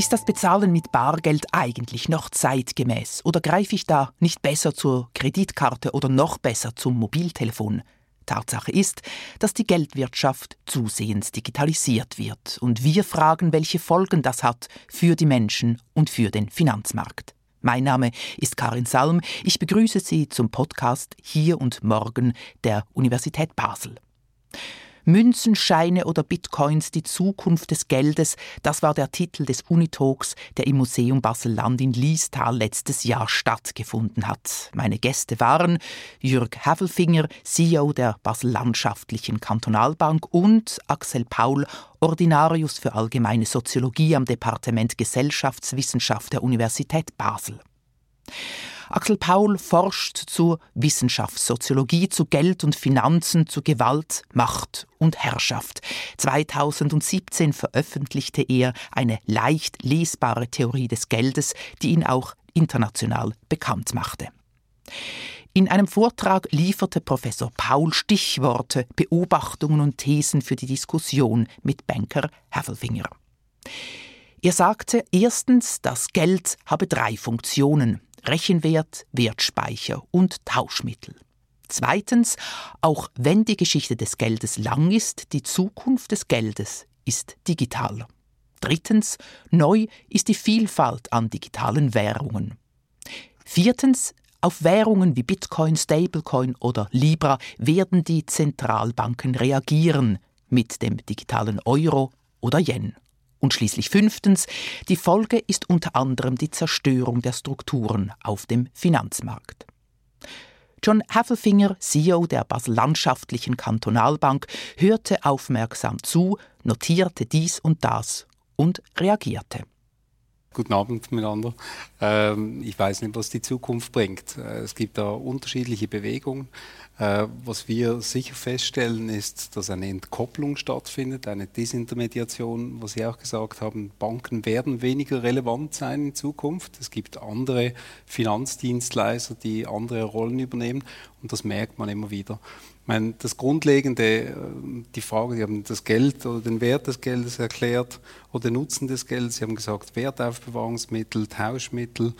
Ist das Bezahlen mit Bargeld eigentlich noch zeitgemäß oder greife ich da nicht besser zur Kreditkarte oder noch besser zum Mobiltelefon? Tatsache ist, dass die Geldwirtschaft zusehends digitalisiert wird und wir fragen, welche Folgen das hat für die Menschen und für den Finanzmarkt. Mein Name ist Karin Salm. Ich begrüße Sie zum Podcast Hier und Morgen der Universität Basel. Münzen, Scheine oder Bitcoins die Zukunft des Geldes, das war der Titel des Unitalks, der im Museum Basel-Land in Liestal letztes Jahr stattgefunden hat. Meine Gäste waren Jürg Havelfinger, CEO der Basel-Landschaftlichen Kantonalbank und Axel Paul, Ordinarius für allgemeine Soziologie am Departement Gesellschaftswissenschaft der Universität Basel. Axel Paul forscht zur Wissenschaftssoziologie, zu Geld und Finanzen, zu Gewalt, Macht und Herrschaft. 2017 veröffentlichte er eine leicht lesbare Theorie des Geldes, die ihn auch international bekannt machte. In einem Vortrag lieferte Professor Paul Stichworte, Beobachtungen und Thesen für die Diskussion mit Banker Havelfinger. Er sagte erstens, das Geld habe drei Funktionen. Rechenwert, Wertspeicher und Tauschmittel. Zweitens, auch wenn die Geschichte des Geldes lang ist, die Zukunft des Geldes ist digital. Drittens, neu ist die Vielfalt an digitalen Währungen. Viertens, auf Währungen wie Bitcoin, Stablecoin oder Libra werden die Zentralbanken reagieren mit dem digitalen Euro oder Yen. Und schließlich fünftens, die Folge ist unter anderem die Zerstörung der Strukturen auf dem Finanzmarkt. John Havelfinger, CEO der Basel-Landschaftlichen Kantonalbank, hörte aufmerksam zu, notierte dies und das und reagierte. Guten Abend miteinander. Ähm, ich weiß nicht, was die Zukunft bringt. Äh, es gibt da unterschiedliche Bewegungen. Äh, was wir sicher feststellen, ist, dass eine Entkopplung stattfindet, eine Desintermediation, was Sie auch gesagt haben. Banken werden weniger relevant sein in Zukunft. Es gibt andere Finanzdienstleister, die andere Rollen übernehmen und das merkt man immer wieder. Meine, das Grundlegende, äh, die Frage, Sie haben das Geld oder den Wert des Geldes erklärt oder den Nutzen des Geldes. Sie haben gesagt, Wertaufbewahrungsmittel, Tauschmittel.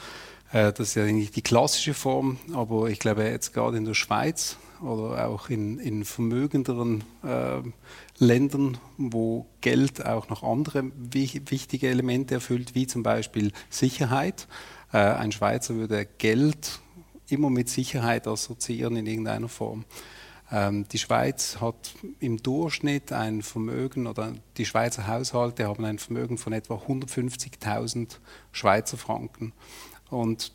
Äh, das ist ja eigentlich die klassische Form, aber ich glaube jetzt gerade in der Schweiz oder auch in, in vermögenderen äh, Ländern, wo Geld auch noch andere wichtige Elemente erfüllt, wie zum Beispiel Sicherheit. Äh, ein Schweizer würde Geld immer mit Sicherheit assoziieren in irgendeiner Form. Ähm, die Schweiz hat im Durchschnitt ein Vermögen oder die Schweizer Haushalte haben ein Vermögen von etwa 150.000 Schweizer Franken. Und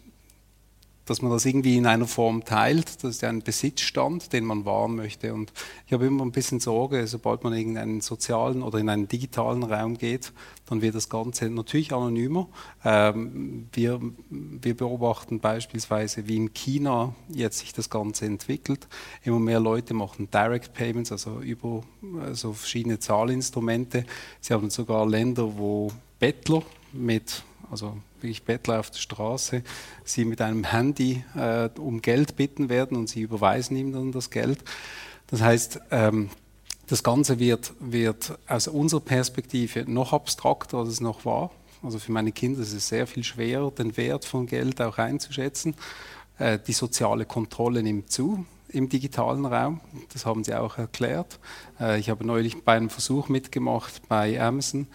dass man das irgendwie in einer Form teilt. Das ist ja ein Besitzstand, den man wahren möchte. Und ich habe immer ein bisschen Sorge, sobald man in einen sozialen oder in einen digitalen Raum geht, dann wird das Ganze natürlich anonymer. Ähm, wir, wir beobachten beispielsweise, wie in China jetzt sich das Ganze entwickelt. Immer mehr Leute machen Direct Payments, also über also verschiedene Zahlinstrumente. Sie haben sogar Länder, wo Bettler mit also wirklich Bettler auf der Straße, sie mit einem Handy äh, um Geld bitten werden und sie überweisen ihm dann das Geld. Das heißt, ähm, das Ganze wird, wird aus unserer Perspektive noch abstrakter, als es noch war. Also für meine Kinder ist es sehr viel schwerer, den Wert von Geld auch einzuschätzen. Äh, die soziale Kontrolle nimmt zu im digitalen Raum. Das haben Sie auch erklärt. Äh, ich habe neulich bei einem Versuch mitgemacht bei Amazon.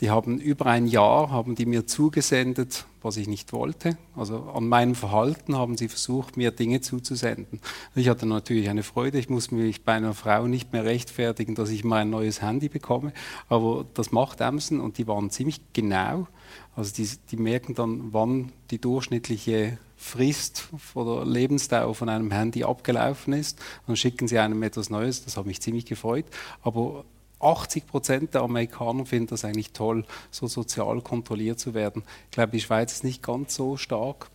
Die haben über ein Jahr haben die mir zugesendet, was ich nicht wollte. Also an meinem Verhalten haben sie versucht, mir Dinge zuzusenden. Ich hatte natürlich eine Freude. Ich muss mich bei einer Frau nicht mehr rechtfertigen, dass ich mal ein neues Handy bekomme. Aber das macht Amazon und die waren ziemlich genau. Also die, die merken dann, wann die durchschnittliche Frist oder Lebensdauer von einem Handy abgelaufen ist. Dann schicken sie einem etwas Neues. Das hat mich ziemlich gefreut. Aber 80 Prozent der Amerikaner finden das eigentlich toll, so sozial kontrolliert zu werden. Ich glaube, die Schweiz ist nicht ganz so stark.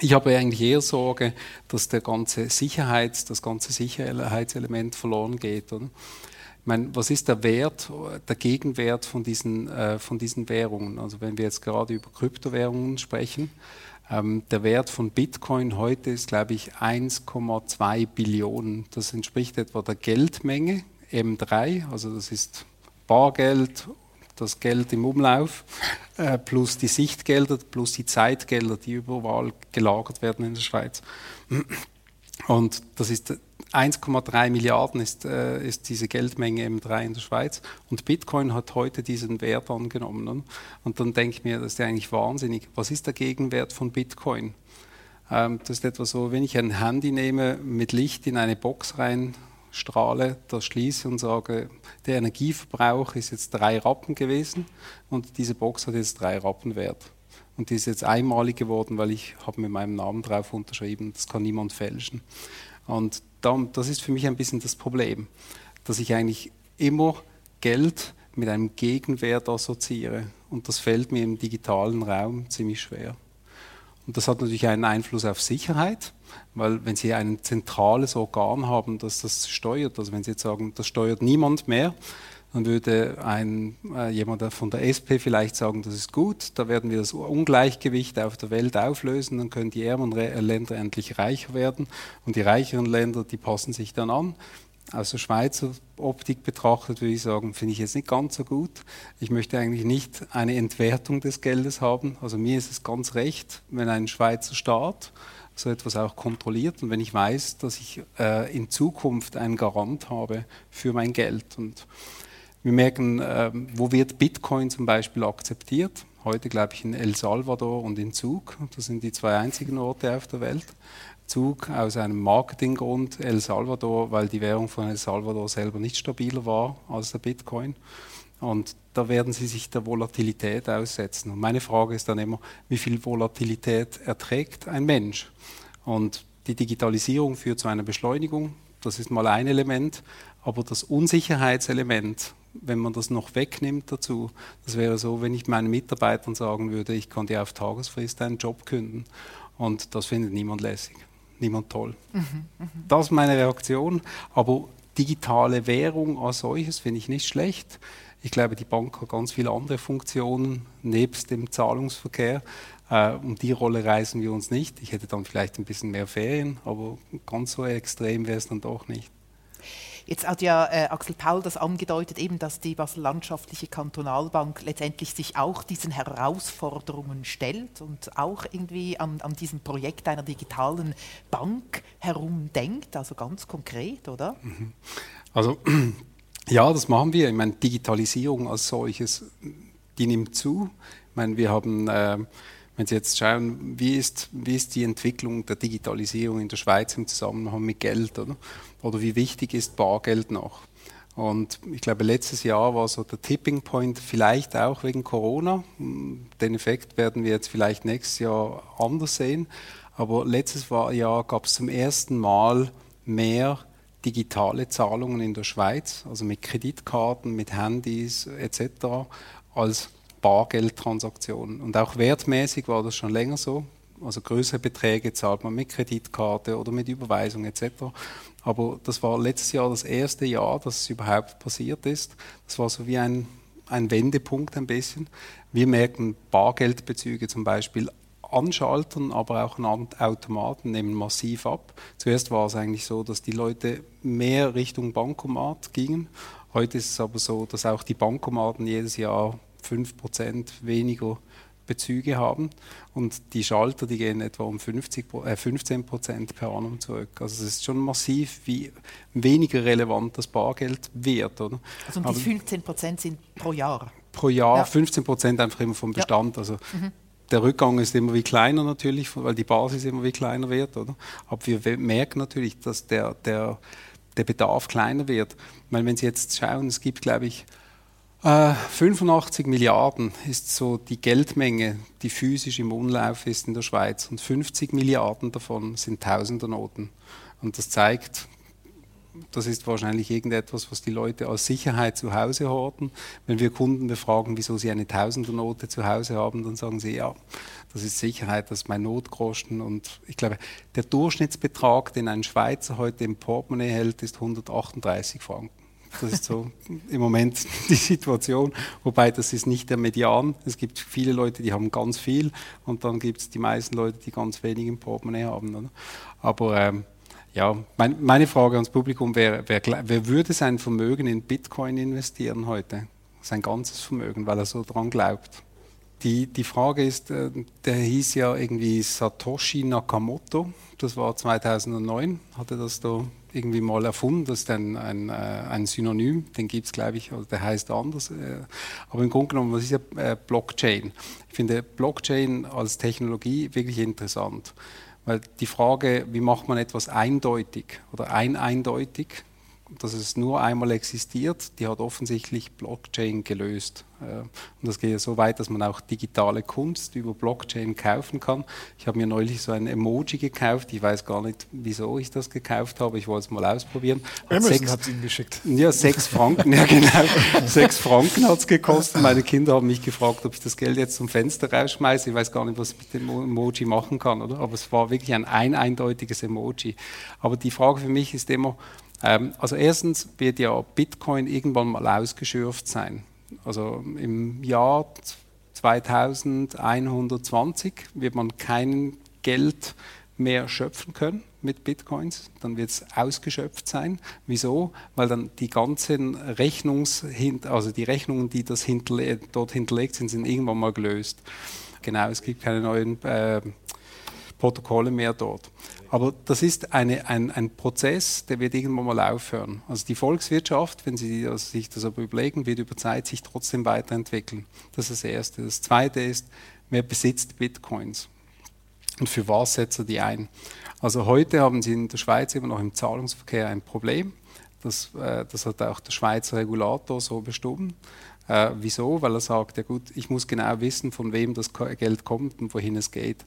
Ich habe eigentlich eher Sorge, dass der ganze Sicherheits, das ganze Sicherheitselement verloren geht. Oder? Ich meine, was ist der Wert, der Gegenwert von diesen, äh, von diesen Währungen? Also wenn wir jetzt gerade über Kryptowährungen sprechen, ähm, der Wert von Bitcoin heute ist, glaube ich, 1,2 Billionen. Das entspricht etwa der Geldmenge M3, also das ist Bargeld, das Geld im Umlauf, äh, plus die Sichtgelder, plus die Zeitgelder, die überall gelagert werden in der Schweiz. Und das ist 1,3 Milliarden ist, äh, ist diese Geldmenge M3 in der Schweiz. Und Bitcoin hat heute diesen Wert angenommen. Ne? Und dann denke ich mir, das ist ja eigentlich wahnsinnig. Was ist der Gegenwert von Bitcoin? Ähm, das ist etwa so, wenn ich ein Handy nehme, mit Licht in eine Box rein strahle, das schließe und sage, der Energieverbrauch ist jetzt drei Rappen gewesen und diese Box hat jetzt drei Rappen wert. Und die ist jetzt einmalig geworden, weil ich habe mit meinem Namen drauf unterschrieben. Das kann niemand fälschen. Und das ist für mich ein bisschen das Problem, dass ich eigentlich immer Geld mit einem Gegenwert assoziiere. Und das fällt mir im digitalen Raum ziemlich schwer. Und das hat natürlich einen Einfluss auf Sicherheit, weil wenn Sie ein zentrales Organ haben, das das steuert, also wenn Sie jetzt sagen, das steuert niemand mehr, dann würde ein, äh, jemand von der SP vielleicht sagen, das ist gut, da werden wir das Ungleichgewicht auf der Welt auflösen, dann können die ärmeren Länder endlich reicher werden und die reicheren Länder, die passen sich dann an. Aus der Schweizer Optik betrachtet würde ich sagen, finde ich jetzt nicht ganz so gut. Ich möchte eigentlich nicht eine Entwertung des Geldes haben. Also mir ist es ganz recht, wenn ein Schweizer Staat so etwas auch kontrolliert und wenn ich weiß, dass ich äh, in Zukunft einen Garant habe für mein Geld. Und wir merken, äh, wo wird Bitcoin zum Beispiel akzeptiert? Heute glaube ich in El Salvador und in Zug. Das sind die zwei einzigen Orte auf der Welt. Zug aus einem Marketinggrund, El Salvador, weil die Währung von El Salvador selber nicht stabiler war als der Bitcoin. Und da werden sie sich der Volatilität aussetzen. Und meine Frage ist dann immer, wie viel Volatilität erträgt ein Mensch? Und die Digitalisierung führt zu einer Beschleunigung. Das ist mal ein Element. Aber das Unsicherheitselement, wenn man das noch wegnimmt dazu, das wäre so, wenn ich meinen Mitarbeitern sagen würde, ich kann dir auf Tagesfrist einen Job künden. Und das findet niemand lässig, niemand toll. Mhm, mh. Das ist meine Reaktion. Aber digitale Währung als solches finde ich nicht schlecht. Ich glaube, die Bank hat ganz viele andere Funktionen nebst dem Zahlungsverkehr. Äh, um die Rolle reisen wir uns nicht. Ich hätte dann vielleicht ein bisschen mehr Ferien, aber ganz so extrem wäre es dann doch nicht. Jetzt hat ja äh, Axel Paul das angedeutet, eben, dass die Basel Landschaftliche Kantonalbank letztendlich sich auch diesen Herausforderungen stellt und auch irgendwie an, an diesem Projekt einer digitalen Bank herumdenkt, also ganz konkret, oder? Mhm. Also ja, das machen wir. Ich meine, Digitalisierung als solches, die nimmt zu. Ich meine, wir haben äh, wenn Sie jetzt schauen, wie ist, wie ist die Entwicklung der Digitalisierung in der Schweiz im Zusammenhang mit Geld, oder? Oder wie wichtig ist Bargeld noch? Und ich glaube, letztes Jahr war so der Tipping Point, vielleicht auch wegen Corona. Den Effekt werden wir jetzt vielleicht nächstes Jahr anders sehen. Aber letztes Jahr gab es zum ersten Mal mehr digitale Zahlungen in der Schweiz, also mit Kreditkarten, mit Handys etc., als Bargeldtransaktionen. Und auch wertmäßig war das schon länger so. Also größere Beträge zahlt man mit Kreditkarte oder mit Überweisung etc. Aber das war letztes Jahr das erste Jahr, dass es überhaupt passiert ist. Das war so wie ein, ein Wendepunkt ein bisschen. Wir merken Bargeldbezüge zum Beispiel anschalten, aber auch an Automaten nehmen massiv ab. Zuerst war es eigentlich so, dass die Leute mehr Richtung Bankomat gingen. Heute ist es aber so, dass auch die Bankomaten jedes Jahr 5% weniger Bezüge haben und die Schalter, die gehen etwa um 50, äh 15 per annum zurück. Also es ist schon massiv, wie weniger relevant das Bargeld wird. Oder? Also und die 15% sind pro Jahr? Pro Jahr, ja. 15 einfach immer vom Bestand. Ja. Also mhm. Der Rückgang ist immer wie kleiner natürlich, weil die Basis immer wie kleiner wird. Oder? Aber wir merken natürlich, dass der, der, der Bedarf kleiner wird. Meine, wenn Sie jetzt schauen, es gibt, glaube ich, 85 äh, Milliarden ist so die Geldmenge, die physisch im Umlauf ist in der Schweiz. Und 50 Milliarden davon sind Tausendernoten. Und das zeigt, das ist wahrscheinlich irgendetwas, was die Leute als Sicherheit zu Hause horten. Wenn wir Kunden befragen, wieso sie eine Tausendernote zu Hause haben, dann sagen sie, ja, das ist Sicherheit, das ist mein Notgroschen. Und ich glaube, der Durchschnittsbetrag, den ein Schweizer heute im Portemonnaie hält, ist 138 Franken. Das ist so im Moment die Situation. Wobei das ist nicht der Median. Es gibt viele Leute, die haben ganz viel und dann gibt es die meisten Leute, die ganz wenig im Portemonnaie haben. Oder? Aber ähm, ja, mein, meine Frage ans Publikum wäre, wer, wer würde sein Vermögen in Bitcoin investieren heute? sein ganzes Vermögen, weil er so dran glaubt. Die, die Frage ist, äh, der hieß ja irgendwie Satoshi Nakamoto, das war 2009, hatte das da irgendwie mal erfunden, das ist ein, ein, äh, ein Synonym, den gibt es, glaube ich, der heißt anders. Äh, aber im Grunde genommen, was ist ja Blockchain? Ich finde Blockchain als Technologie wirklich interessant, weil die Frage, wie macht man etwas eindeutig oder ein eindeutig, dass es nur einmal existiert, die hat offensichtlich Blockchain gelöst. Äh, und das geht ja so weit, dass man auch digitale Kunst über Blockchain kaufen kann. Ich habe mir neulich so ein Emoji gekauft. Ich weiß gar nicht, wieso ich das gekauft habe. Ich wollte es mal ausprobieren. Hat Amazon hat es Ihnen geschickt. Ja, sechs Franken, ja genau. sechs Franken hat es gekostet. Meine Kinder haben mich gefragt, ob ich das Geld jetzt zum Fenster rausschmeiße. Ich weiß gar nicht, was ich mit dem Emoji machen kann, oder? Aber es war wirklich ein, ein eindeutiges Emoji. Aber die Frage für mich ist immer, also erstens wird ja Bitcoin irgendwann mal ausgeschürft sein. Also im Jahr 2120 wird man kein Geld mehr schöpfen können mit Bitcoins, dann wird es ausgeschöpft sein. Wieso? Weil dann die ganzen Rechnungs also die Rechnungen, die das hinterle dort hinterlegt sind, sind irgendwann mal gelöst. Genau, es gibt keine neuen äh, Protokolle mehr dort. Aber das ist eine, ein, ein Prozess, der wird irgendwann mal aufhören. Also die Volkswirtschaft, wenn Sie sich das aber überlegen, wird über Zeit sich trotzdem weiterentwickeln. Das ist das Erste. Das Zweite ist, wer besitzt Bitcoins? Und für was setzt er die ein? Also heute haben Sie in der Schweiz immer noch im Zahlungsverkehr ein Problem. Das, äh, das hat auch der Schweizer Regulator so bestimmt. Äh, wieso? Weil er sagt, ja gut, ich muss genau wissen, von wem das Geld kommt und wohin es geht.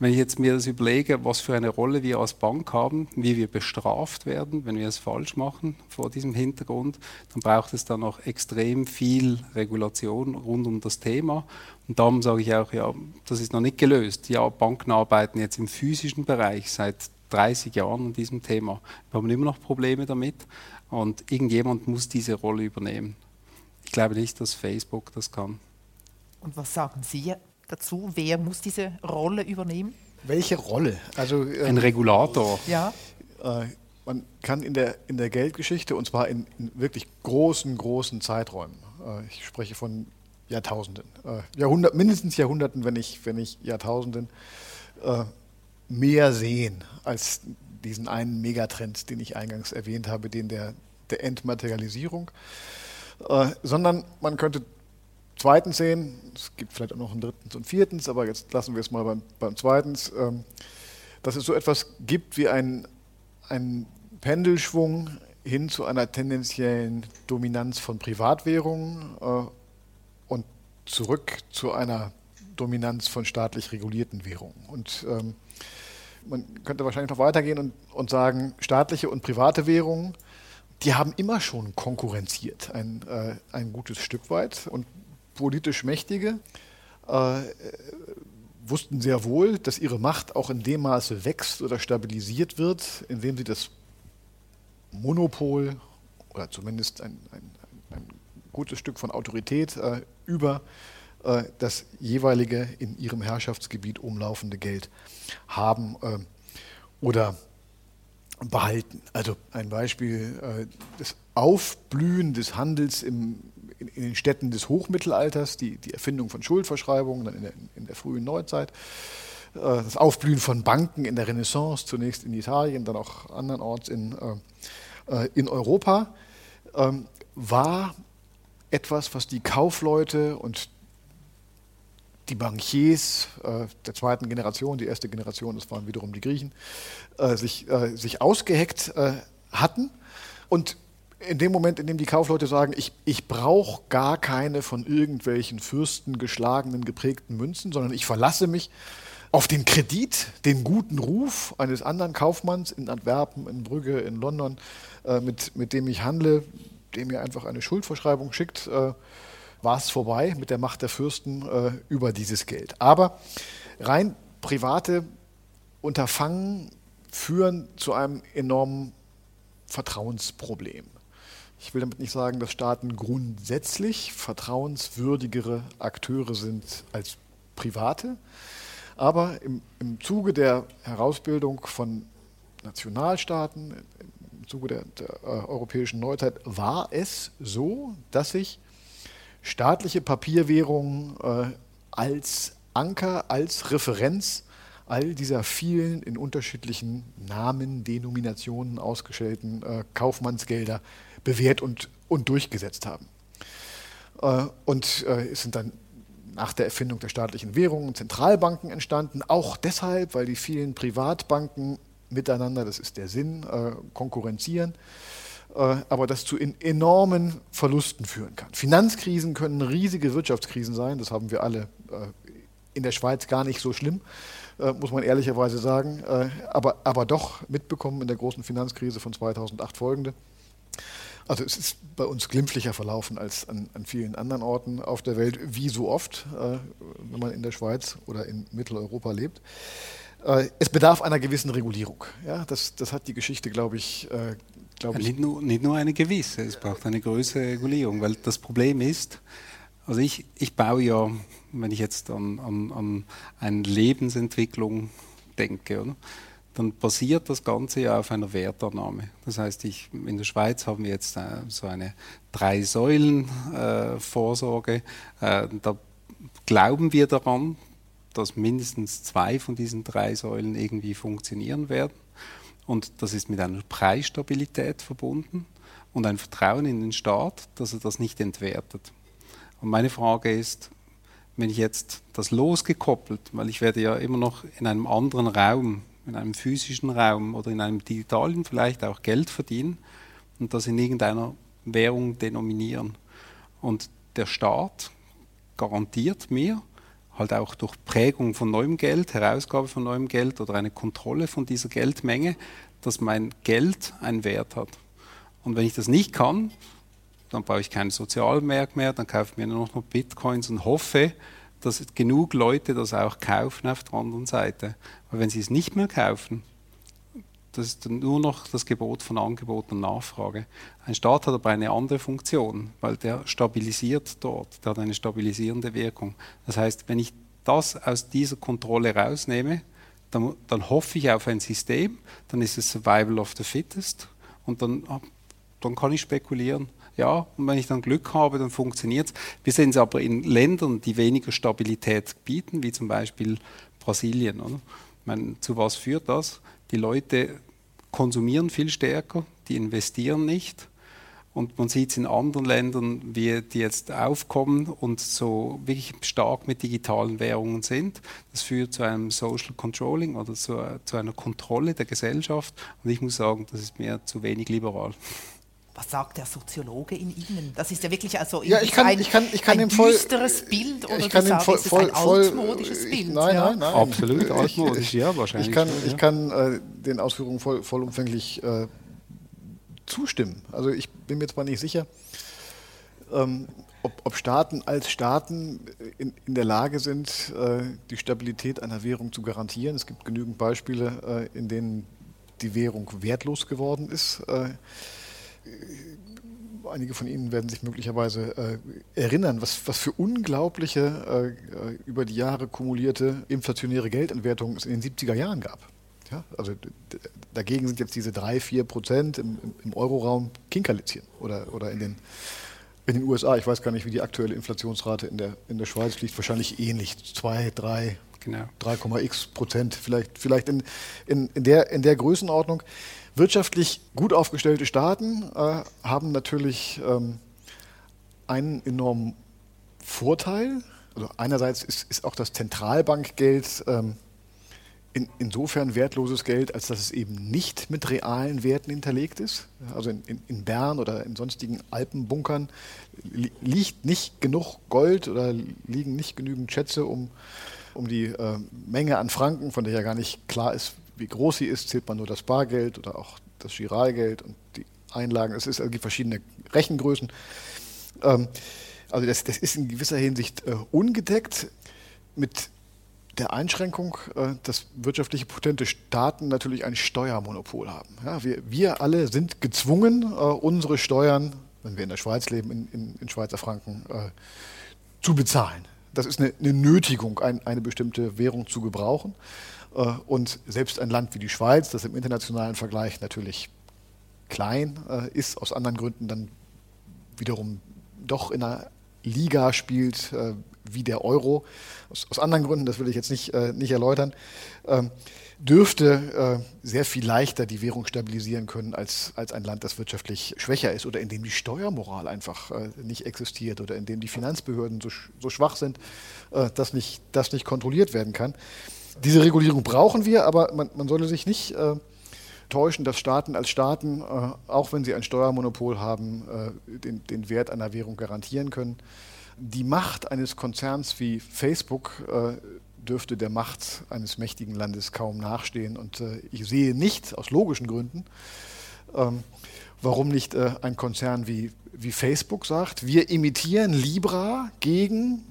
Wenn ich jetzt mir das überlege, was für eine Rolle wir als Bank haben, wie wir bestraft werden, wenn wir es falsch machen vor diesem Hintergrund, dann braucht es dann noch extrem viel Regulation rund um das Thema. Und darum sage ich auch, ja, das ist noch nicht gelöst. Ja, Banken arbeiten jetzt im physischen Bereich seit 30 Jahren an diesem Thema. Wir haben immer noch Probleme damit und irgendjemand muss diese Rolle übernehmen. Ich glaube nicht, dass Facebook das kann. Und was sagen Sie dazu? Wer muss diese Rolle übernehmen? Welche Rolle? Also, äh, Ein Regulator. Ja. Äh, man kann in der, in der Geldgeschichte, und zwar in, in wirklich großen, großen Zeiträumen, äh, ich spreche von Jahrtausenden, äh, Jahrhundert, mindestens Jahrhunderten, wenn ich, wenn ich Jahrtausenden, äh, mehr sehen als diesen einen Megatrend, den ich eingangs erwähnt habe, den der, der Entmaterialisierung, äh, sondern man könnte zweiten sehen. Es gibt vielleicht auch noch einen dritten und vierten, aber jetzt lassen wir es mal beim, beim zweiten. Ähm, dass es so etwas gibt wie ein, ein Pendelschwung hin zu einer tendenziellen Dominanz von Privatwährungen äh, und zurück zu einer Dominanz von staatlich regulierten Währungen. Und ähm, man könnte wahrscheinlich noch weitergehen und, und sagen, staatliche und private Währungen, die haben immer schon konkurrenziert, ein, äh, ein gutes Stück weit. Und politisch Mächtige äh, wussten sehr wohl, dass ihre Macht auch in dem Maße wächst oder stabilisiert wird, indem sie das Monopol oder zumindest ein, ein, ein gutes Stück von Autorität äh, über äh, das jeweilige in ihrem Herrschaftsgebiet umlaufende Geld haben äh, oder behalten. Also ein Beispiel, äh, das Aufblühen des Handels im in, in, den Städten des Hochmittelalters, die, die Erfindung von Schuldverschreibungen, dann in der, in der frühen Neuzeit, äh, das Aufblühen von Banken in der Renaissance, zunächst in Italien, dann auch andernorts in, äh, äh, in Europa, ähm, war etwas, was die Kaufleute und die Bankiers der zweiten Generation, die erste Generation, das waren wiederum die Griechen, sich, sich ausgeheckt hatten. Und in dem Moment, in dem die Kaufleute sagen, ich, ich brauche gar keine von irgendwelchen Fürsten geschlagenen, geprägten Münzen, sondern ich verlasse mich auf den Kredit, den guten Ruf eines anderen Kaufmanns in Antwerpen, in Brügge, in London, äh, mit, mit dem ich handle, dem mir einfach eine Schuldverschreibung schickt, äh, war es vorbei mit der Macht der Fürsten äh, über dieses Geld. Aber rein private Unterfangen führen zu einem enormen Vertrauensproblem. Ich will damit nicht sagen, dass Staaten grundsätzlich vertrauenswürdigere Akteure sind als private, aber im, im Zuge der Herausbildung von Nationalstaaten, im Zuge der, der äh, europäischen Neuzeit war es so, dass sich staatliche Papierwährungen äh, als Anker, als Referenz all dieser vielen in unterschiedlichen Namen, Denominationen ausgestellten äh, Kaufmannsgelder bewährt und, und durchgesetzt haben. Äh, und äh, es sind dann nach der Erfindung der staatlichen Währungen Zentralbanken entstanden, auch deshalb, weil die vielen Privatbanken miteinander, das ist der Sinn, äh, konkurrenzieren, aber das zu enormen Verlusten führen kann. Finanzkrisen können riesige Wirtschaftskrisen sein, das haben wir alle in der Schweiz gar nicht so schlimm, muss man ehrlicherweise sagen, aber, aber doch mitbekommen in der großen Finanzkrise von 2008 folgende. Also es ist bei uns glimpflicher verlaufen als an, an vielen anderen Orten auf der Welt, wie so oft, äh, wenn man in der Schweiz oder in Mitteleuropa lebt. Äh, es bedarf einer gewissen Regulierung. Ja, das, das hat die Geschichte, glaube ich, äh, glaube ich. Nicht nur, nicht nur eine gewisse, es braucht eine größere Regulierung, weil das Problem ist, also ich, ich baue ja, wenn ich jetzt an, an, an eine Lebensentwicklung denke, oder? Dann basiert das Ganze ja auf einer Wertannahme. Das heißt, ich, in der Schweiz haben wir jetzt äh, so eine Drei-Säulen-Vorsorge. Äh, äh, da glauben wir daran, dass mindestens zwei von diesen drei Säulen irgendwie funktionieren werden. Und das ist mit einer Preisstabilität verbunden und ein Vertrauen in den Staat, dass er das nicht entwertet. Und meine Frage ist, wenn ich jetzt das losgekoppelt, weil ich werde ja immer noch in einem anderen Raum, in einem physischen Raum oder in einem digitalen vielleicht auch Geld verdienen und das in irgendeiner Währung denominieren. Und der Staat garantiert mir, halt auch durch Prägung von neuem Geld, Herausgabe von neuem Geld oder eine Kontrolle von dieser Geldmenge, dass mein Geld einen Wert hat. Und wenn ich das nicht kann, dann baue ich keinen Sozialmarkt mehr, dann kaufe ich mir nur noch Bitcoins und hoffe, dass genug Leute das auch kaufen auf der anderen Seite. Weil wenn sie es nicht mehr kaufen, das ist nur noch das Gebot von Angebot und Nachfrage. Ein Staat hat aber eine andere Funktion, weil der stabilisiert dort, der hat eine stabilisierende Wirkung. Das heißt, wenn ich das aus dieser Kontrolle rausnehme, dann, dann hoffe ich auf ein System, dann ist es Survival of the Fittest und dann, dann kann ich spekulieren. Ja, und wenn ich dann Glück habe, dann funktioniert es. Wir sehen es aber in Ländern, die weniger Stabilität bieten, wie zum Beispiel Brasilien. Oder? Meine, zu was führt das? Die Leute konsumieren viel stärker, die investieren nicht. Und man sieht es in anderen Ländern, wie die jetzt aufkommen und so wirklich stark mit digitalen Währungen sind. Das führt zu einem Social Controlling oder zu, zu einer Kontrolle der Gesellschaft. Und ich muss sagen, das ist mir zu wenig liberal was sagt der Soziologe in Ihnen? Das ist ja wirklich also ja, ich kann, ein, ich kann, ich kann ein düsteres Bild oder ich kann sagen, voll, voll, ein altmodisches ich, Bild? Nein, ja? nein, nein. Absolut altmodisch, ja, wahrscheinlich. Ich kann, ich kann äh, den Ausführungen voll, vollumfänglich äh, zustimmen. Also ich bin mir zwar nicht sicher, ähm, ob, ob, Staaten als Staaten in, in der Lage sind, äh, die Stabilität einer Währung zu garantieren. Es gibt genügend Beispiele, äh, in denen die Währung wertlos geworden ist. Einige von Ihnen werden sich möglicherweise äh, erinnern, was, was für unglaubliche, äh, über die Jahre kumulierte inflationäre Geldentwertungen es in den 70er Jahren gab. Ja, also dagegen sind jetzt diese 3, 4 Prozent im, im Euroraum Kinkerlitzchen oder, oder in, den, in den USA. Ich weiß gar nicht, wie die aktuelle Inflationsrate in der, in der Schweiz liegt. Wahrscheinlich ähnlich. 2, 3, genau. 3,x Prozent. Vielleicht, vielleicht in, in, in, der, in der Größenordnung. Wirtschaftlich gut aufgestellte Staaten äh, haben natürlich ähm, einen enormen Vorteil. Also einerseits ist, ist auch das Zentralbankgeld ähm, in, insofern wertloses Geld, als dass es eben nicht mit realen Werten hinterlegt ist. Also in, in, in Bern oder in sonstigen Alpenbunkern li liegt nicht genug Gold oder liegen nicht genügend Schätze, um, um die äh, Menge an Franken, von der ja gar nicht klar ist, wie groß sie ist, zählt man nur das Bargeld oder auch das Giralgeld und die Einlagen. Es, ist, es gibt verschiedene Rechengrößen. Ähm, also das, das, ist in gewisser Hinsicht äh, ungedeckt mit der Einschränkung, äh, dass wirtschaftliche potente Staaten natürlich ein Steuermonopol haben. Ja, wir, wir, alle sind gezwungen, äh, unsere Steuern, wenn wir in der Schweiz leben, in, in, in Schweizer Franken, äh, zu bezahlen. Das ist eine, eine Nötigung, ein, eine bestimmte Währung zu gebrauchen. Äh, und selbst ein Land wie die Schweiz, das im internationalen Vergleich natürlich klein äh, ist, aus anderen Gründen dann wiederum doch in einer Liga spielt äh, wie der Euro, aus, anderen Gründen, das will ich jetzt nicht, nicht erläutern, ähm, dürfte sehr viel leichter die Währung stabilisieren können als, als ein Land, das wirtschaftlich schwächer ist oder in dem die Steuermoral einfach nicht existiert oder in dem die Finanzbehörden so, so schwach sind, dass, nicht, das nicht kontrolliert werden kann. Diese Regulierung brauchen wir, aber man, man sollte sich nicht äh, täuschen, dass Staaten als Staaten, äh, auch wenn sie ein Steuermonopol haben, äh, den, den Wert einer Währung garantieren können. Die Macht eines Konzerns wie Facebook dürfte der Macht eines mächtigen Landes kaum nachstehen. Und äh, ich sehe nicht, aus logischen Gründen, ähm, warum nicht äh, ein Konzern wie, wie Facebook sagt, wir imitieren Libra gegen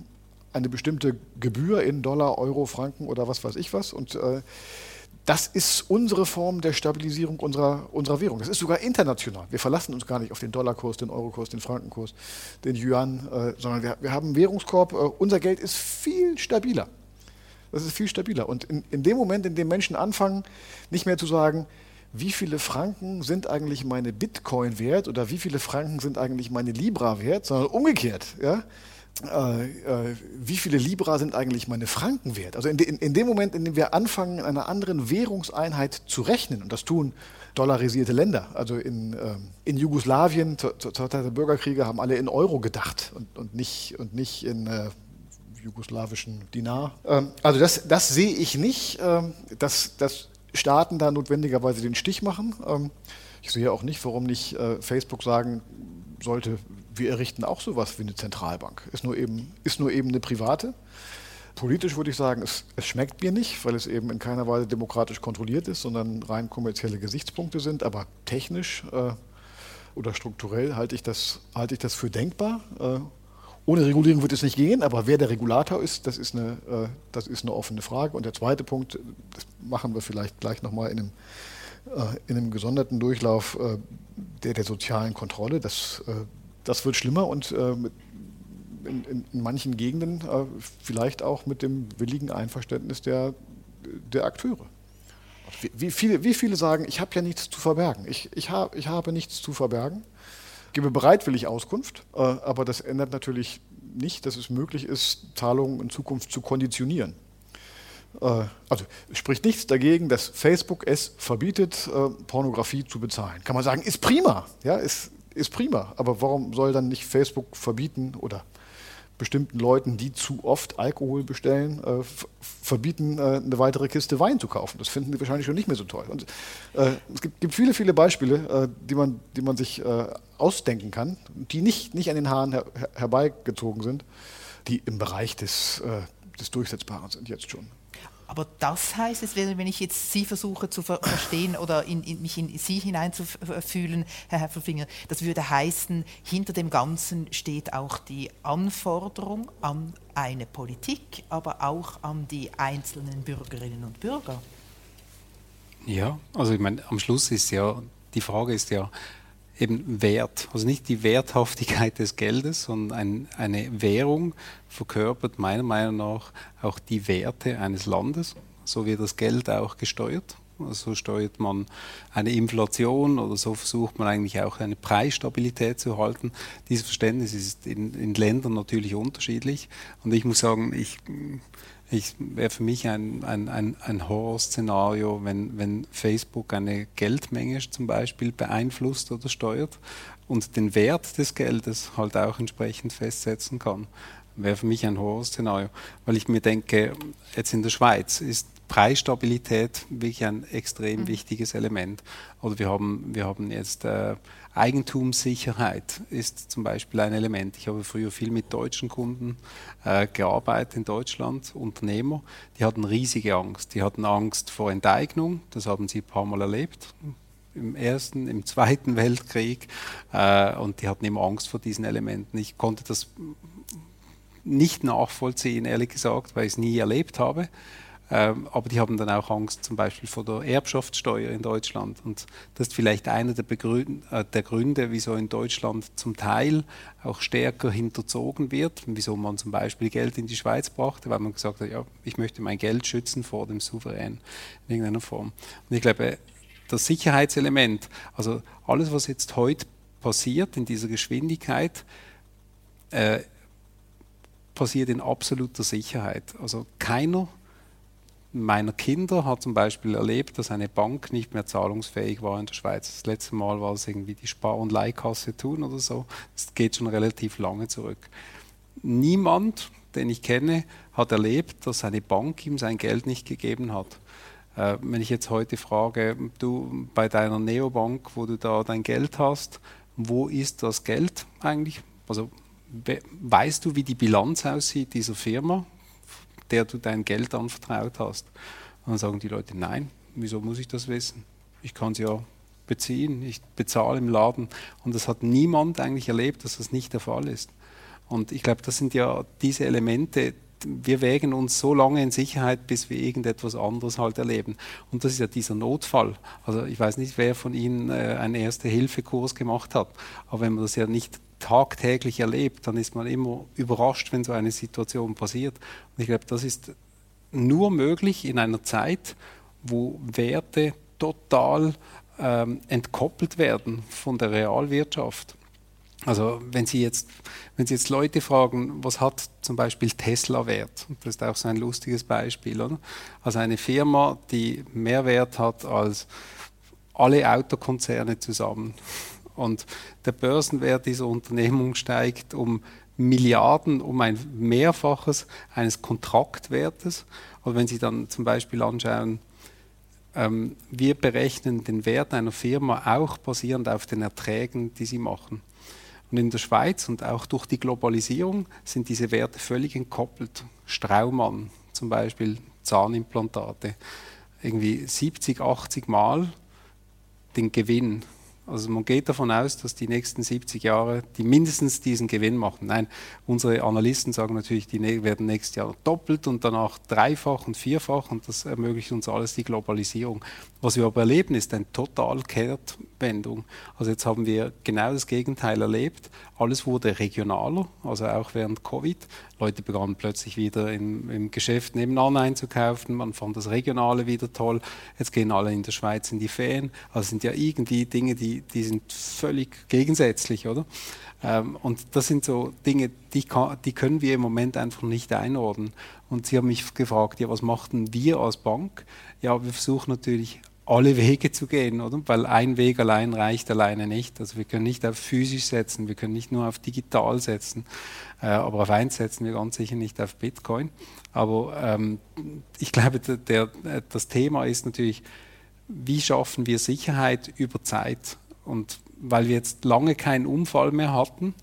eine bestimmte Gebühr in Dollar, Euro, Franken oder was weiß ich was. Und äh, das ist unsere Form der Stabilisierung unserer, unserer Währung. Das ist sogar international. Wir verlassen uns gar nicht auf den Dollarkurs, den Eurokurs, den Frankenkurs, den Yuan, äh, sondern wir, wir, haben einen Währungskorb. Äh, unser Geld ist viel stabiler. Das ist viel stabiler. Und in, in dem Moment, in dem Menschen anfangen, nicht mehr zu sagen, wie viele Franken sind eigentlich meine Bitcoin wert oder wie viele Franken sind eigentlich meine Libra wert, sondern umgekehrt. Ja? Äh, äh, wie viele Libra sind eigentlich meine Franken wert? Also in, de, in, in, dem Moment, in dem wir anfangen, in einer anderen Währungseinheit zu rechnen, und das tun dollarisierte Länder, also in, äh, in Jugoslawien zur, Zeit der Bürgerkriege haben alle in Euro gedacht und, und, nicht, und nicht in äh, jugoslawischen Dinar. Ähm, also das, das sehe ich nicht, ähm, dass, dass Staaten da notwendigerweise den Stich machen. Ich sehe auch nicht, warum nicht äh, Facebook sagen sollte, wir errichten auch sowas wie eine Zentralbank. Ist nur eben, ist nur eben eine private. Politisch würde ich sagen, es, es, schmeckt mir nicht, weil es eben in keiner Weise demokratisch kontrolliert ist, sondern rein kommerzielle Gesichtspunkte sind. Aber technisch äh, oder strukturell halte ich das, halte ich das für denkbar. Äh, ohne Regulierung wird es nicht gehen, aber wer der Regulator ist, das ist eine, äh, das ist eine offene Frage. Und der zweite Punkt, das machen wir vielleicht gleich nochmal in einem, in einem gesonderten Durchlauf, äh, der der sozialen Kontrolle. Das, äh, das wird schlimmer und äh, in, in, in, manchen Gegenden äh, vielleicht auch mit dem willigen Einverständnis der, der Akteure. Wie, wie, viele, wie viele sagen, ich habe ja nichts zu verbergen. Ich, ich, hab, ich habe nichts zu verbergen gebe bereitwillig Auskunft, äh, aber das ändert natürlich nicht, dass es möglich ist, Zahlungen in Zukunft zu konditionieren. Äh, also spricht nichts dagegen, dass Facebook es verbietet, äh, Pornografie zu bezahlen. Kann man sagen, ist prima, ja, ist, ist prima. Aber warum soll dann nicht Facebook verbieten oder bestimmten Leuten, die zu oft Alkohol bestellen, äh, verbieten, äh, eine weitere Kiste Wein zu kaufen. Das finden sie wahrscheinlich schon nicht mehr so toll. Und, äh, es gibt, gibt, viele, viele Beispiele, äh, die, man, die man sich ausdenken kann, die nicht, nicht an den Haaren her, herbeigezogen sind, die im Bereich des, des Durchsetzbaren sind jetzt schon. Aber das heißt es, wenn ich jetzt Sie versuche zu ver verstehen oder in, in, mich in Sie hineinzufühlen, Herr Heffelfinger, das würde heißen, hinter dem Ganzen steht auch die Anforderung an eine Politik, aber auch an die einzelnen Bürgerinnen und Bürger. Ja, also ich meine, am Schluss ist ja, die Frage ist ja, eben Wert. Also nicht die Werthaftigkeit des Geldes, sondern ein, eine Währung verkörpert meiner Meinung nach auch die Werte eines Landes. So wird das Geld auch gesteuert. So steuert man eine Inflation oder so versucht man eigentlich auch eine Preisstabilität zu halten. Dieses Verständnis ist in, in Ländern natürlich unterschiedlich. Und ich muss sagen, ich wäre für mich ein, ein, ein, ein Horrorszenario, wenn, wenn Facebook eine Geldmenge zum Beispiel beeinflusst oder steuert und den Wert des Geldes halt auch entsprechend festsetzen kann. Wäre für mich ein Horrorszenario, weil ich mir denke, jetzt in der Schweiz ist Preisstabilität wirklich ein extrem mhm. wichtiges Element. Oder wir haben, wir haben jetzt äh, Eigentumssicherheit ist zum Beispiel ein Element. Ich habe früher viel mit deutschen Kunden äh, gearbeitet in Deutschland, Unternehmer, die hatten riesige Angst. Die hatten Angst vor Enteignung, das haben sie ein paar Mal erlebt im Ersten, im Zweiten Weltkrieg äh, und die hatten immer Angst vor diesen Elementen. Ich konnte das nicht nachvollziehen, ehrlich gesagt, weil ich es nie erlebt habe. Ähm, aber die haben dann auch Angst zum Beispiel vor der Erbschaftssteuer in Deutschland. Und das ist vielleicht einer der, Begrün äh, der Gründe, wieso in Deutschland zum Teil auch stärker hinterzogen wird, wieso man zum Beispiel Geld in die Schweiz brachte, weil man gesagt hat, ja, ich möchte mein Geld schützen vor dem Souverän in irgendeiner Form. Und ich glaube, das Sicherheitselement, also alles, was jetzt heute passiert in dieser Geschwindigkeit, äh, passiert in absoluter Sicherheit. Also keiner meiner Kinder hat zum Beispiel erlebt, dass eine Bank nicht mehr zahlungsfähig war in der Schweiz. Das letzte Mal war es irgendwie die Spar- und Leihkasse tun oder so. Das geht schon relativ lange zurück. Niemand, den ich kenne, hat erlebt, dass eine Bank ihm sein Geld nicht gegeben hat. Äh, wenn ich jetzt heute frage, du bei deiner Neobank, wo du da dein Geld hast, wo ist das Geld eigentlich? Also weißt du, wie die Bilanz aussieht dieser Firma? Der du dein Geld anvertraut hast. Und dann sagen die Leute, nein, wieso muss ich das wissen? Ich kann es ja beziehen, ich bezahle im Laden. Und das hat niemand eigentlich erlebt, dass das nicht der Fall ist. Und ich glaube, das sind ja diese Elemente, wir wägen uns so lange in Sicherheit, bis wir irgendetwas anderes halt erleben. Und das ist ja dieser Notfall. Also ich weiß nicht, wer von Ihnen äh, einen Erste-Hilfe-Kurs gemacht hat, aber wenn man das ja nicht tagtäglich erlebt, dann ist man immer überrascht, wenn so eine Situation passiert. Und ich glaube, das ist nur möglich in einer Zeit, wo Werte total ähm, entkoppelt werden von der Realwirtschaft. Also wenn Sie jetzt, wenn Sie jetzt Leute fragen, was hat zum Beispiel Tesla Wert? Das ist auch so ein lustiges Beispiel. Oder? Also eine Firma, die mehr Wert hat als alle Autokonzerne zusammen. Und der Börsenwert dieser Unternehmung steigt um Milliarden, um ein Mehrfaches eines Kontraktwertes. Und wenn Sie dann zum Beispiel anschauen, ähm, wir berechnen den Wert einer Firma auch basierend auf den Erträgen, die sie machen. Und in der Schweiz und auch durch die Globalisierung sind diese Werte völlig entkoppelt. Straumann zum Beispiel, Zahnimplantate, irgendwie 70, 80 Mal den Gewinn also man geht davon aus, dass die nächsten 70 Jahre die mindestens diesen Gewinn machen. Nein, unsere Analysten sagen natürlich, die werden nächstes Jahr doppelt und danach dreifach und vierfach und das ermöglicht uns alles die Globalisierung. Was wir aber erleben, ist eine total Kehrtwendung. Also jetzt haben wir genau das Gegenteil erlebt. Alles wurde regionaler, also auch während Covid. Leute begannen plötzlich wieder im, im Geschäft nebenan einzukaufen. Man fand das Regionale wieder toll. Jetzt gehen alle in der Schweiz in die Ferien. Also sind ja irgendwie Dinge, die, die sind völlig gegensätzlich, oder? Ähm, und das sind so Dinge, die, kann, die können wir im Moment einfach nicht einordnen. Und Sie haben mich gefragt, ja, was machten wir als Bank? Ja, wir versuchen natürlich alle Wege zu gehen, oder? Weil ein Weg allein reicht alleine nicht. Also wir können nicht auf physisch setzen, wir können nicht nur auf digital setzen, äh, aber auf eins setzen wir ganz sicher nicht auf Bitcoin. Aber ähm, ich glaube, der, der, das Thema ist natürlich, wie schaffen wir Sicherheit über Zeit? Und weil wir jetzt lange keinen Unfall mehr hatten,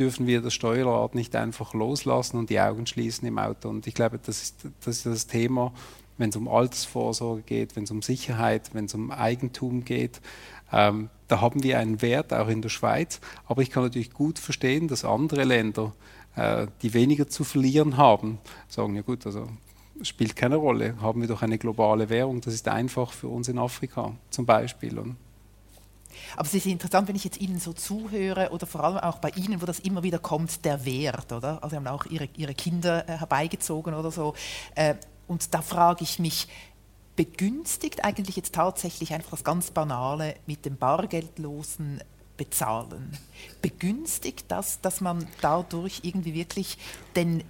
dürfen wir das Steuerrad nicht einfach loslassen und die Augen schließen im Auto. Und ich glaube, das ist das, ist das Thema, wenn es um Altersvorsorge geht, wenn es um Sicherheit, wenn es um Eigentum geht. Ähm, da haben wir einen Wert auch in der Schweiz. Aber ich kann natürlich gut verstehen, dass andere Länder, äh, die weniger zu verlieren haben, sagen, ja gut, also spielt keine Rolle, haben wir doch eine globale Währung. Das ist einfach für uns in Afrika zum Beispiel. Aber es ist interessant, wenn ich jetzt Ihnen so zuhöre oder vor allem auch bei Ihnen, wo das immer wieder kommt, der Wert, oder? Also Sie haben auch Ihre, Ihre Kinder äh, herbeigezogen oder so. Äh, und da frage ich mich, begünstigt eigentlich jetzt tatsächlich einfach das ganz Banale mit dem bargeldlosen Bezahlen? Begünstigt das, dass man dadurch irgendwie wirklich denn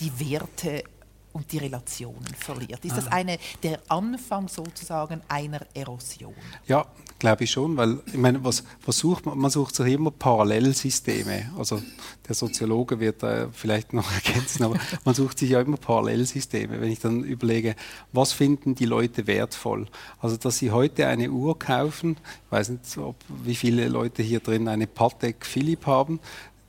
die Werte und die Relationen verliert? Ist das ah. eine, der Anfang sozusagen einer Erosion? Ja, glaube ich schon, weil ich meine, was, was sucht man? Man sucht sich immer Parallelsysteme. Also der Soziologe wird da vielleicht noch ergänzen, aber man sucht sich ja immer Parallelsysteme. Wenn ich dann überlege, was finden die Leute wertvoll? Also dass sie heute eine Uhr kaufen, ich weiß nicht, ob, wie viele Leute hier drin eine Patek Philipp haben,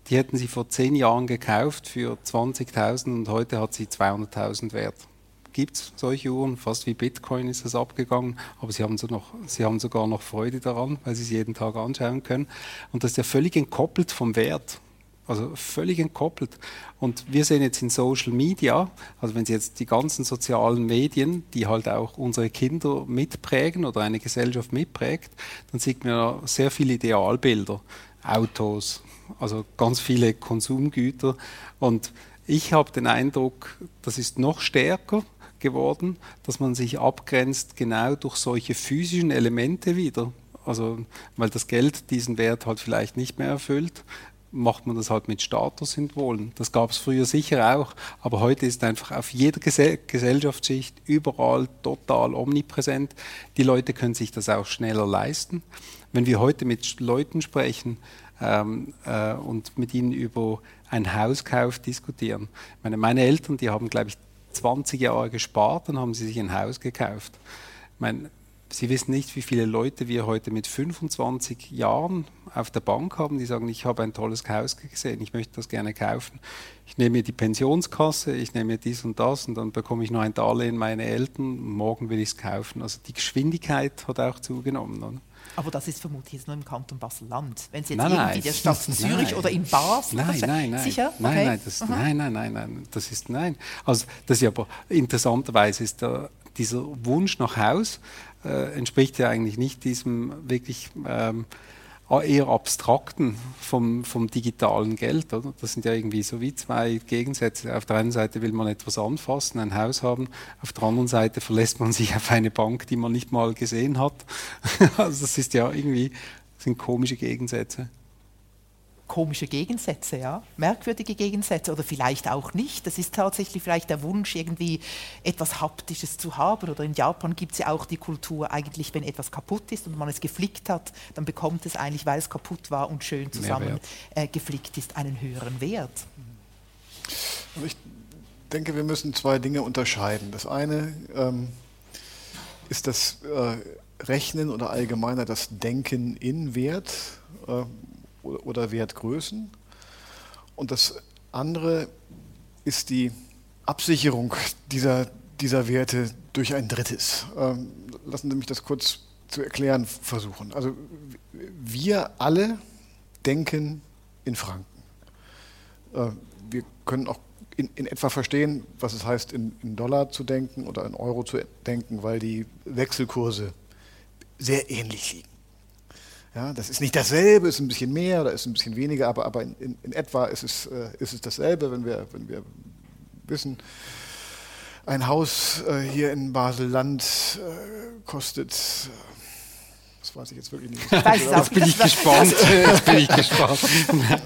die hätten sie vor zehn Jahren gekauft für 20.000 und heute hat sie 200.000 Wert. Gibt es solche Uhren, fast wie Bitcoin ist das abgegangen, aber sie haben, so noch, sie haben sogar noch Freude daran, weil sie es jeden Tag anschauen können. Und das ist ja völlig entkoppelt vom Wert. Also völlig entkoppelt. Und wir sehen jetzt in Social Media, also wenn Sie jetzt die ganzen sozialen Medien, die halt auch unsere Kinder mitprägen oder eine Gesellschaft mitprägt, dann sieht man sehr viele Idealbilder. Autos, also ganz viele Konsumgüter. Und ich habe den Eindruck, das ist noch stärker geworden, dass man sich abgrenzt genau durch solche physischen Elemente wieder. Also, weil das Geld diesen Wert halt vielleicht nicht mehr erfüllt. macht man das halt mit Statussymbolen. Das gab es früher sicher auch, aber heute ist einfach auf jeder Gesell Gesellschaftsschicht überall total omnipräsent. Die Leute können sich das auch schneller leisten. Wenn wir heute mit Leuten sprechen ähm, äh, und mit ihnen über einen Hauskauf diskutieren, meine, meine Eltern, die haben, glaube ich, 20 Jahre gespart, dann haben sie sich ein Haus gekauft. Ich meine, Sie wissen nicht, wie viele Leute wir heute mit 25 Jahren auf der Bank haben, die sagen, ich habe ein tolles Haus gesehen, ich möchte das gerne kaufen. Ich nehme mir die Pensionskasse, ich nehme mir dies und das und dann bekomme ich noch ein Darlehen meine Eltern, morgen will ich es kaufen. Also die Geschwindigkeit hat auch zugenommen. Oder? Aber das ist vermutlich jetzt nur im Kanton Basel-Land. Wenn Sie jetzt nein, irgendwie nein, der Stadt Zürich nein. oder in Basel... Nein, nein, nein. Sicher? Nein, okay. nein, das, nein, nein, nein, nein, das ist nein. Also das ist aber interessanterweise ist der, dieser Wunsch nach Haus äh, entspricht ja eigentlich nicht diesem wirklich ähm, eher abstrakten vom, vom digitalen Geld. Oder? Das sind ja irgendwie so wie zwei Gegensätze. Auf der einen Seite will man etwas anfassen, ein Haus haben, auf der anderen Seite verlässt man sich auf eine Bank, die man nicht mal gesehen hat. also das ist ja irgendwie, sind komische Gegensätze komische Gegensätze, ja, merkwürdige Gegensätze oder vielleicht auch nicht. Das ist tatsächlich vielleicht der Wunsch, irgendwie etwas Haptisches zu haben. Oder in Japan gibt es ja auch die Kultur, eigentlich, wenn etwas kaputt ist und man es geflickt hat, dann bekommt es eigentlich, weil es kaputt war und schön zusammen äh, geflickt ist, einen höheren Wert. Also ich denke, wir müssen zwei Dinge unterscheiden. Das eine ähm, ist das äh, Rechnen oder allgemeiner das Denken in Wert. Äh, oder Wertgrößen. Und das andere ist die Absicherung dieser, dieser Werte durch ein drittes. Ähm, lassen Sie mich das kurz zu erklären versuchen. Also wir alle denken in Franken. Äh, wir können auch in, in, etwa verstehen, was es heißt, in, in Dollar zu denken oder in Euro zu denken, weil die Wechselkurse sehr ähnlich liegen. Ja, das ist nicht dasselbe, ist ein bisschen mehr oder ist ein bisschen weniger, aber, aber in, in, etwa ist es, äh, ist es dasselbe, wenn wir, wenn wir wissen, ein Haus äh, hier in Basel-Land äh, kostet, äh, das weiß ich jetzt wirklich nicht. Jetzt bin ich gespannt. Jetzt bin ich gespannt.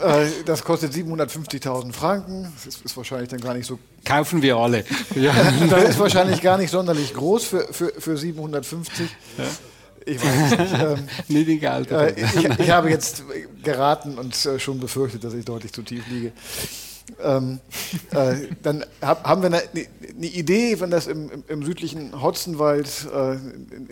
Äh, das kostet 750.000 Franken. Das ist, ist, wahrscheinlich dann gar nicht so. Kaufen wir alle. Ja. Das ist wahrscheinlich gar nicht sonderlich groß für, für, für 750. Ja. Ich weiß nicht. Ähm, nicht egal. Äh, ich, ich, habe jetzt geraten und äh, schon befürchtet, dass ich deutlich zu tief liege. Ähm, äh, dann hab, haben wir eine, eine, Idee, wenn das im, im, im südlichen Hotzenwald äh,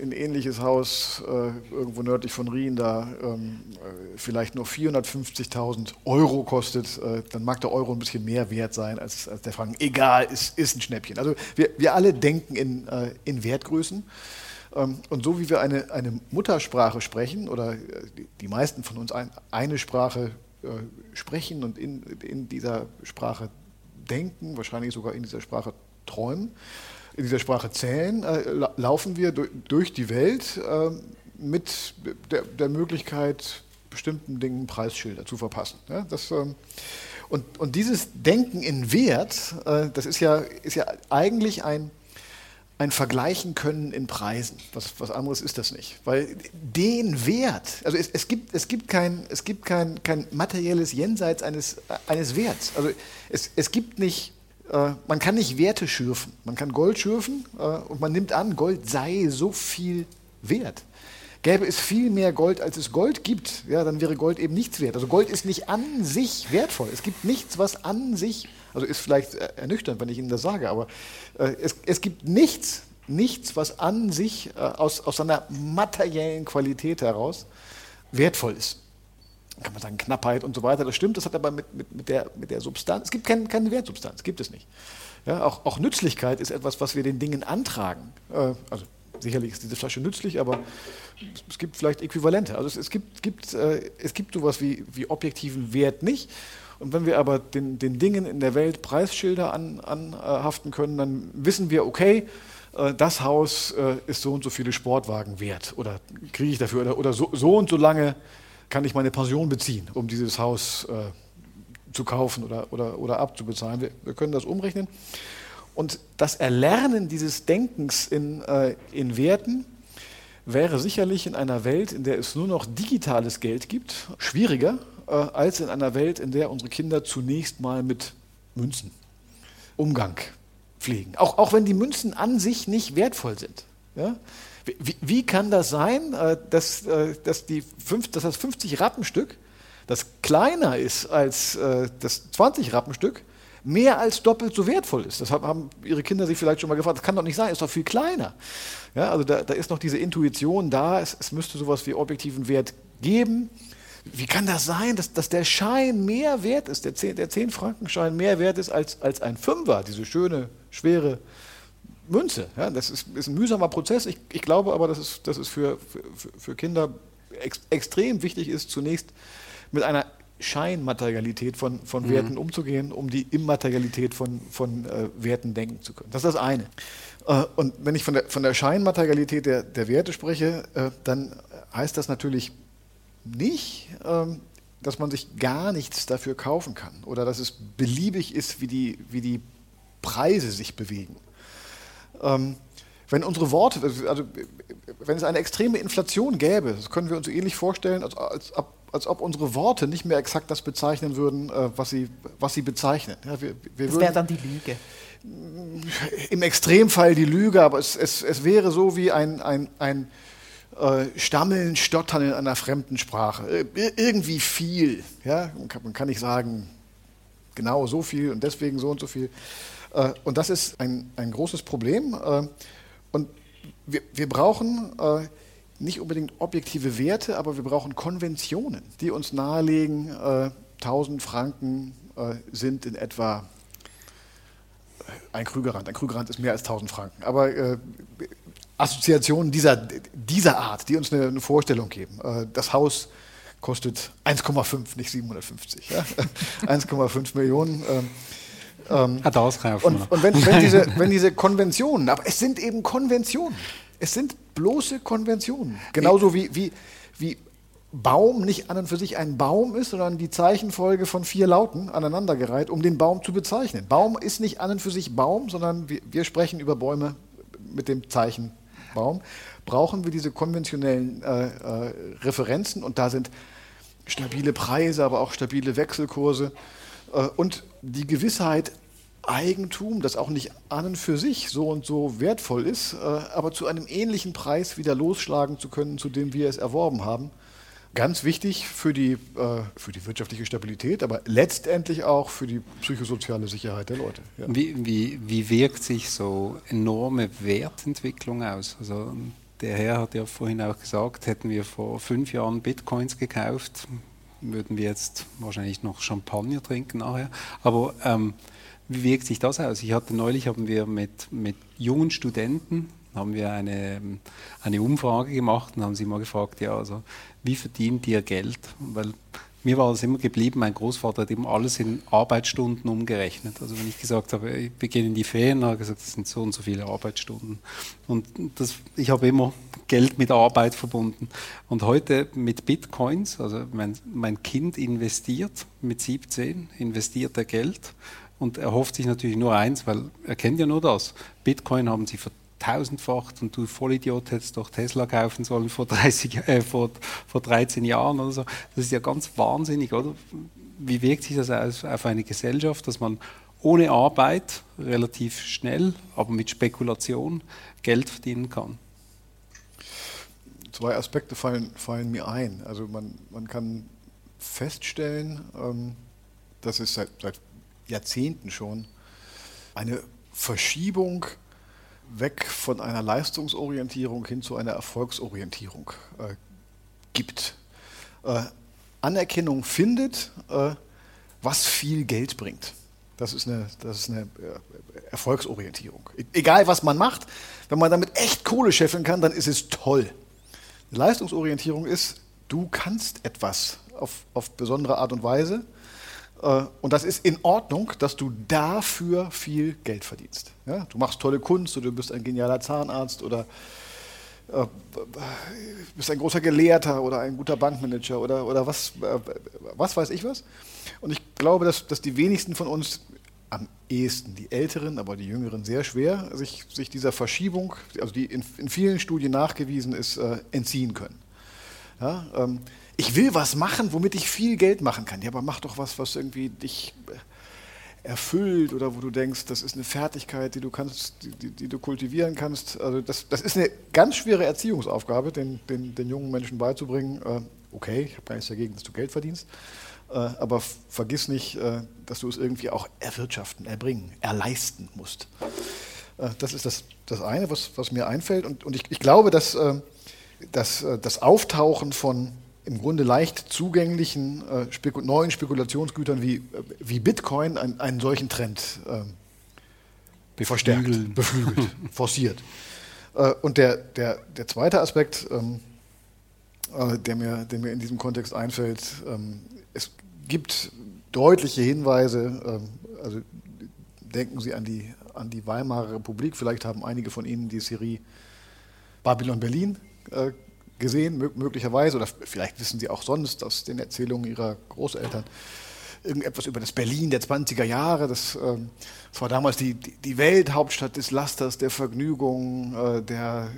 ein ähnliches Haus äh, irgendwo nördlich von Rien da ähm, äh, vielleicht nur 450.000 Euro kostet, äh, dann mag der Euro ein bisschen mehr wert sein als, als der Franken. Egal, ist, ist ein Schnäppchen. Also wir, wir alle denken in, äh, in Wertgrößen. Ähm, und so wie wir eine, eine Muttersprache sprechen, oder äh, die meisten von uns ein, eine Sprache äh, sprechen und in, in dieser Sprache denken, wahrscheinlich sogar in dieser Sprache träumen, in dieser Sprache zählen, äh, laufen wir durch die Welt äh, mit der, der, Möglichkeit, bestimmten Dingen Preisschilder zu verpassen. Das, ähm, und, und, dieses Denken in Wert, das ist ja, ist ja eigentlich ein ein Vergleichen können in Preisen. Was, was anderes ist das nicht. Weil den Wert, also es, es gibt, es gibt, kein, es gibt kein, kein materielles Jenseits eines, eines Werts. Also es, es gibt nicht, äh, man kann nicht Werte schürfen. Man kann Gold schürfen äh, und man nimmt an, Gold sei so viel wert. Gäbe es viel mehr Gold, als es Gold gibt, ja, dann wäre Gold eben nichts wert. Also Gold ist nicht an sich wertvoll. Es gibt nichts, was an sich also ist vielleicht äh, ernüchternd, wenn ich Ihnen das sage, aber äh, es, es gibt nichts, nichts, was an sich äh, aus, aus seiner materiellen Qualität heraus wertvoll ist. Dann kann man sagen, Knappheit und so weiter, das stimmt, das hat aber mit, mit, mit, der, mit der Substanz, es gibt kein, keine Wertsubstanz, gibt es nicht. Ja, auch, auch Nützlichkeit ist etwas, was wir den Dingen antragen. Äh, also sicherlich ist diese Flasche nützlich, aber es gibt vielleicht Äquivalente. Also es, es gibt, gibt, äh, es gibt sowas wie, wie objektiven Wert nicht. Und wenn wir aber den, den Dingen in der Welt Preisschilder anhaften an, äh, können, dann wissen wir, okay, äh, das Haus äh, ist so und so viele Sportwagen wert oder kriege ich dafür oder, oder so, so, und so lange kann ich meine Pension beziehen, um dieses Haus äh, zu kaufen oder, oder, oder abzubezahlen. Wir, wir, können das umrechnen. Und das Erlernen dieses Denkens in, äh, in Werten wäre sicherlich in einer Welt, in der es nur noch digitales Geld gibt, schwieriger äh, als in einer Welt, in der unsere Kinder zunächst mal mit Münzen Umgang pflegen. Auch, auch wenn die Münzen an sich nicht wertvoll sind. Ja? Wie, wie, kann das sein, äh, dass, äh, dass, die fünf, dass das 50 Rappenstück, das kleiner ist als äh, das 20 Rappenstück, mehr als doppelt so wertvoll ist. Das haben Ihre Kinder sich vielleicht schon mal gefragt. Das kann doch nicht sein, ist doch viel kleiner. Ja, also da, da ist noch diese Intuition da, es, es müsste sowas wie objektiven Wert geben. Wie kann das sein, dass, dass der Schein mehr wert ist, der 10, der 10 Frankenschein mehr wert ist als, als ein Fünfer, diese schöne, schwere Münze? Ja, das ist, ist ein mühsamer Prozess. Ich, ich glaube aber, dass es, dass es für, für, für Kinder ex, extrem wichtig ist, zunächst mit einer Scheinmaterialität von, von mhm. Werten umzugehen, um die Immaterialität von, von äh, Werten denken zu können. Das ist das eine. Äh, und wenn ich von der, von der Scheinmaterialität der, der Werte spreche, äh, dann heißt das natürlich nicht, ähm, dass man sich gar nichts dafür kaufen kann oder dass es beliebig ist, wie die, wie die Preise sich bewegen. Ähm, wenn unsere Worte, also wenn es eine extreme Inflation gäbe, das können wir uns ähnlich vorstellen, als, als, als ob unsere Worte nicht mehr exakt das bezeichnen würden, äh, was, sie, was sie bezeichnen. Ja, wir, wir das wäre dann die Lüge. Im Extremfall die Lüge, aber es, es, es wäre so wie ein, ein, ein äh, Stammeln, Stottern in einer fremden Sprache. Äh, irgendwie viel. Ja? Man, kann, man kann nicht sagen, genau so viel und deswegen so und so viel. Äh, und das ist ein, ein großes Problem. Äh, und wir, wir brauchen äh, nicht unbedingt objektive Werte, aber wir brauchen Konventionen, die uns nahelegen, äh, 1000 Franken äh, sind in etwa ein Krügerrand. Ein Krügerrand ist mehr als 1000 Franken. Aber äh, Assoziationen dieser, dieser Art, die uns eine, eine Vorstellung geben. Äh, das Haus kostet 1,5, nicht 750. Ja? 1,5 Millionen. Ähm, ähm, Hat ausreifen. Und, und wenn, wenn, diese, wenn diese Konventionen, aber es sind eben Konventionen. Es sind bloße Konventionen. Genauso wie, wie, wie Baum nicht an und für sich ein Baum ist, sondern die Zeichenfolge von vier Lauten aneinandergereiht, um den Baum zu bezeichnen. Baum ist nicht an und für sich Baum, sondern wir, wir sprechen über Bäume mit dem Zeichen Baum. Brauchen wir diese konventionellen äh, äh, Referenzen und da sind stabile Preise, aber auch stabile Wechselkurse äh, und die Gewissheit, Eigentum, das auch nicht an und für sich so und so wertvoll ist, äh, aber zu einem ähnlichen Preis wieder losschlagen zu können, zu dem wir es erworben haben. Ganz wichtig für die, äh, für die wirtschaftliche Stabilität, aber letztendlich auch für die psychosoziale Sicherheit der Leute. Ja. Wie, wie, wie wirkt sich so enorme Wertentwicklung aus? Also der Herr hat ja vorhin auch gesagt, hätten wir vor fünf Jahren Bitcoins gekauft, würden wir jetzt wahrscheinlich noch Champagner trinken nachher. Aber ähm, wie wirkt sich das aus? Ich hatte neulich haben wir mit, mit jungen Studenten haben wir eine, eine Umfrage gemacht und haben sie mal gefragt, ja, also wie verdient ihr Geld? Weil mir war es immer geblieben, mein Großvater hat eben alles in Arbeitsstunden umgerechnet. Also wenn ich gesagt habe, ich beginne in die Ferien, hat er gesagt, das sind so und so viele Arbeitsstunden. Und das, ich habe immer Geld mit Arbeit verbunden. Und heute mit Bitcoins, also mein, mein Kind investiert mit 17, investiert er Geld und er hofft sich natürlich nur eins, weil er kennt ja nur das. Bitcoin haben sie tausendfacht und du Vollidiot hättest doch Tesla kaufen sollen vor, 30, äh, vor, vor 13 Jahren oder so. Das ist ja ganz wahnsinnig, oder? Wie wirkt sich das aus auf eine Gesellschaft, dass man ohne Arbeit relativ schnell, aber mit Spekulation Geld verdienen kann? Zwei Aspekte fallen, fallen mir ein. Also man, man kann feststellen, ähm, dass es seit, seit Jahrzehnten schon eine Verschiebung weg von einer Leistungsorientierung hin zu einer Erfolgsorientierung äh, gibt. Äh, Anerkennung findet, äh, was viel Geld bringt. Das ist eine, das ist eine äh, Erfolgsorientierung. E egal, was man macht, wenn man damit echt Kohle scheffeln kann, dann ist es toll. Leistungsorientierung ist, du kannst etwas auf, auf besondere Art und Weise äh, und das ist in Ordnung, dass du dafür viel Geld verdienst. Ja? Du machst tolle Kunst oder du bist ein genialer Zahnarzt oder äh, bist ein großer Gelehrter oder ein guter Bankmanager oder, oder was, äh, was weiß ich was. Und ich glaube, dass, dass die wenigsten von uns am ehesten die Älteren, aber die Jüngeren sehr schwer, sich, sich dieser Verschiebung, also die in, in vielen Studien nachgewiesen ist, äh, entziehen können. Ja, ähm, ich will was machen, womit ich viel Geld machen kann. Ja, aber mach doch was, was irgendwie dich erfüllt oder wo du denkst, das ist eine Fertigkeit, die du kannst, die, die du kultivieren kannst. Also das, das, ist eine ganz schwere Erziehungsaufgabe, den, den, den jungen Menschen beizubringen. Äh, okay, ich habe gar nichts dagegen, dass du Geld verdienst, äh, aber vergiss nicht, äh, dass du es irgendwie auch erwirtschaften, erbringen, erleisten musst. Äh, das ist das, das eine, was, was mir einfällt. Und, und ich, ich glaube, dass, äh, dass äh, das Auftauchen von im Grunde leicht zugänglichen äh, Spekul neuen Spekulationsgütern wie, äh, wie Bitcoin einen, einen solchen Trend äh, verstärkt, beflügelt, forciert. Äh, und der, der, der zweite Aspekt, ähm, äh, der, mir, der mir in diesem Kontext einfällt, ähm, es gibt deutliche Hinweise, ähm, also denken Sie an die, an die Weimarer Republik, vielleicht haben einige von Ihnen die Serie Babylon Berlin äh, gesehen, möglicherweise, oder vielleicht wissen Sie auch sonst aus den Erzählungen Ihrer Großeltern irgendetwas über das Berlin der 20er Jahre. Das, ähm, das war damals die, die Welthauptstadt des Lasters, der Vergnügung, äh, der,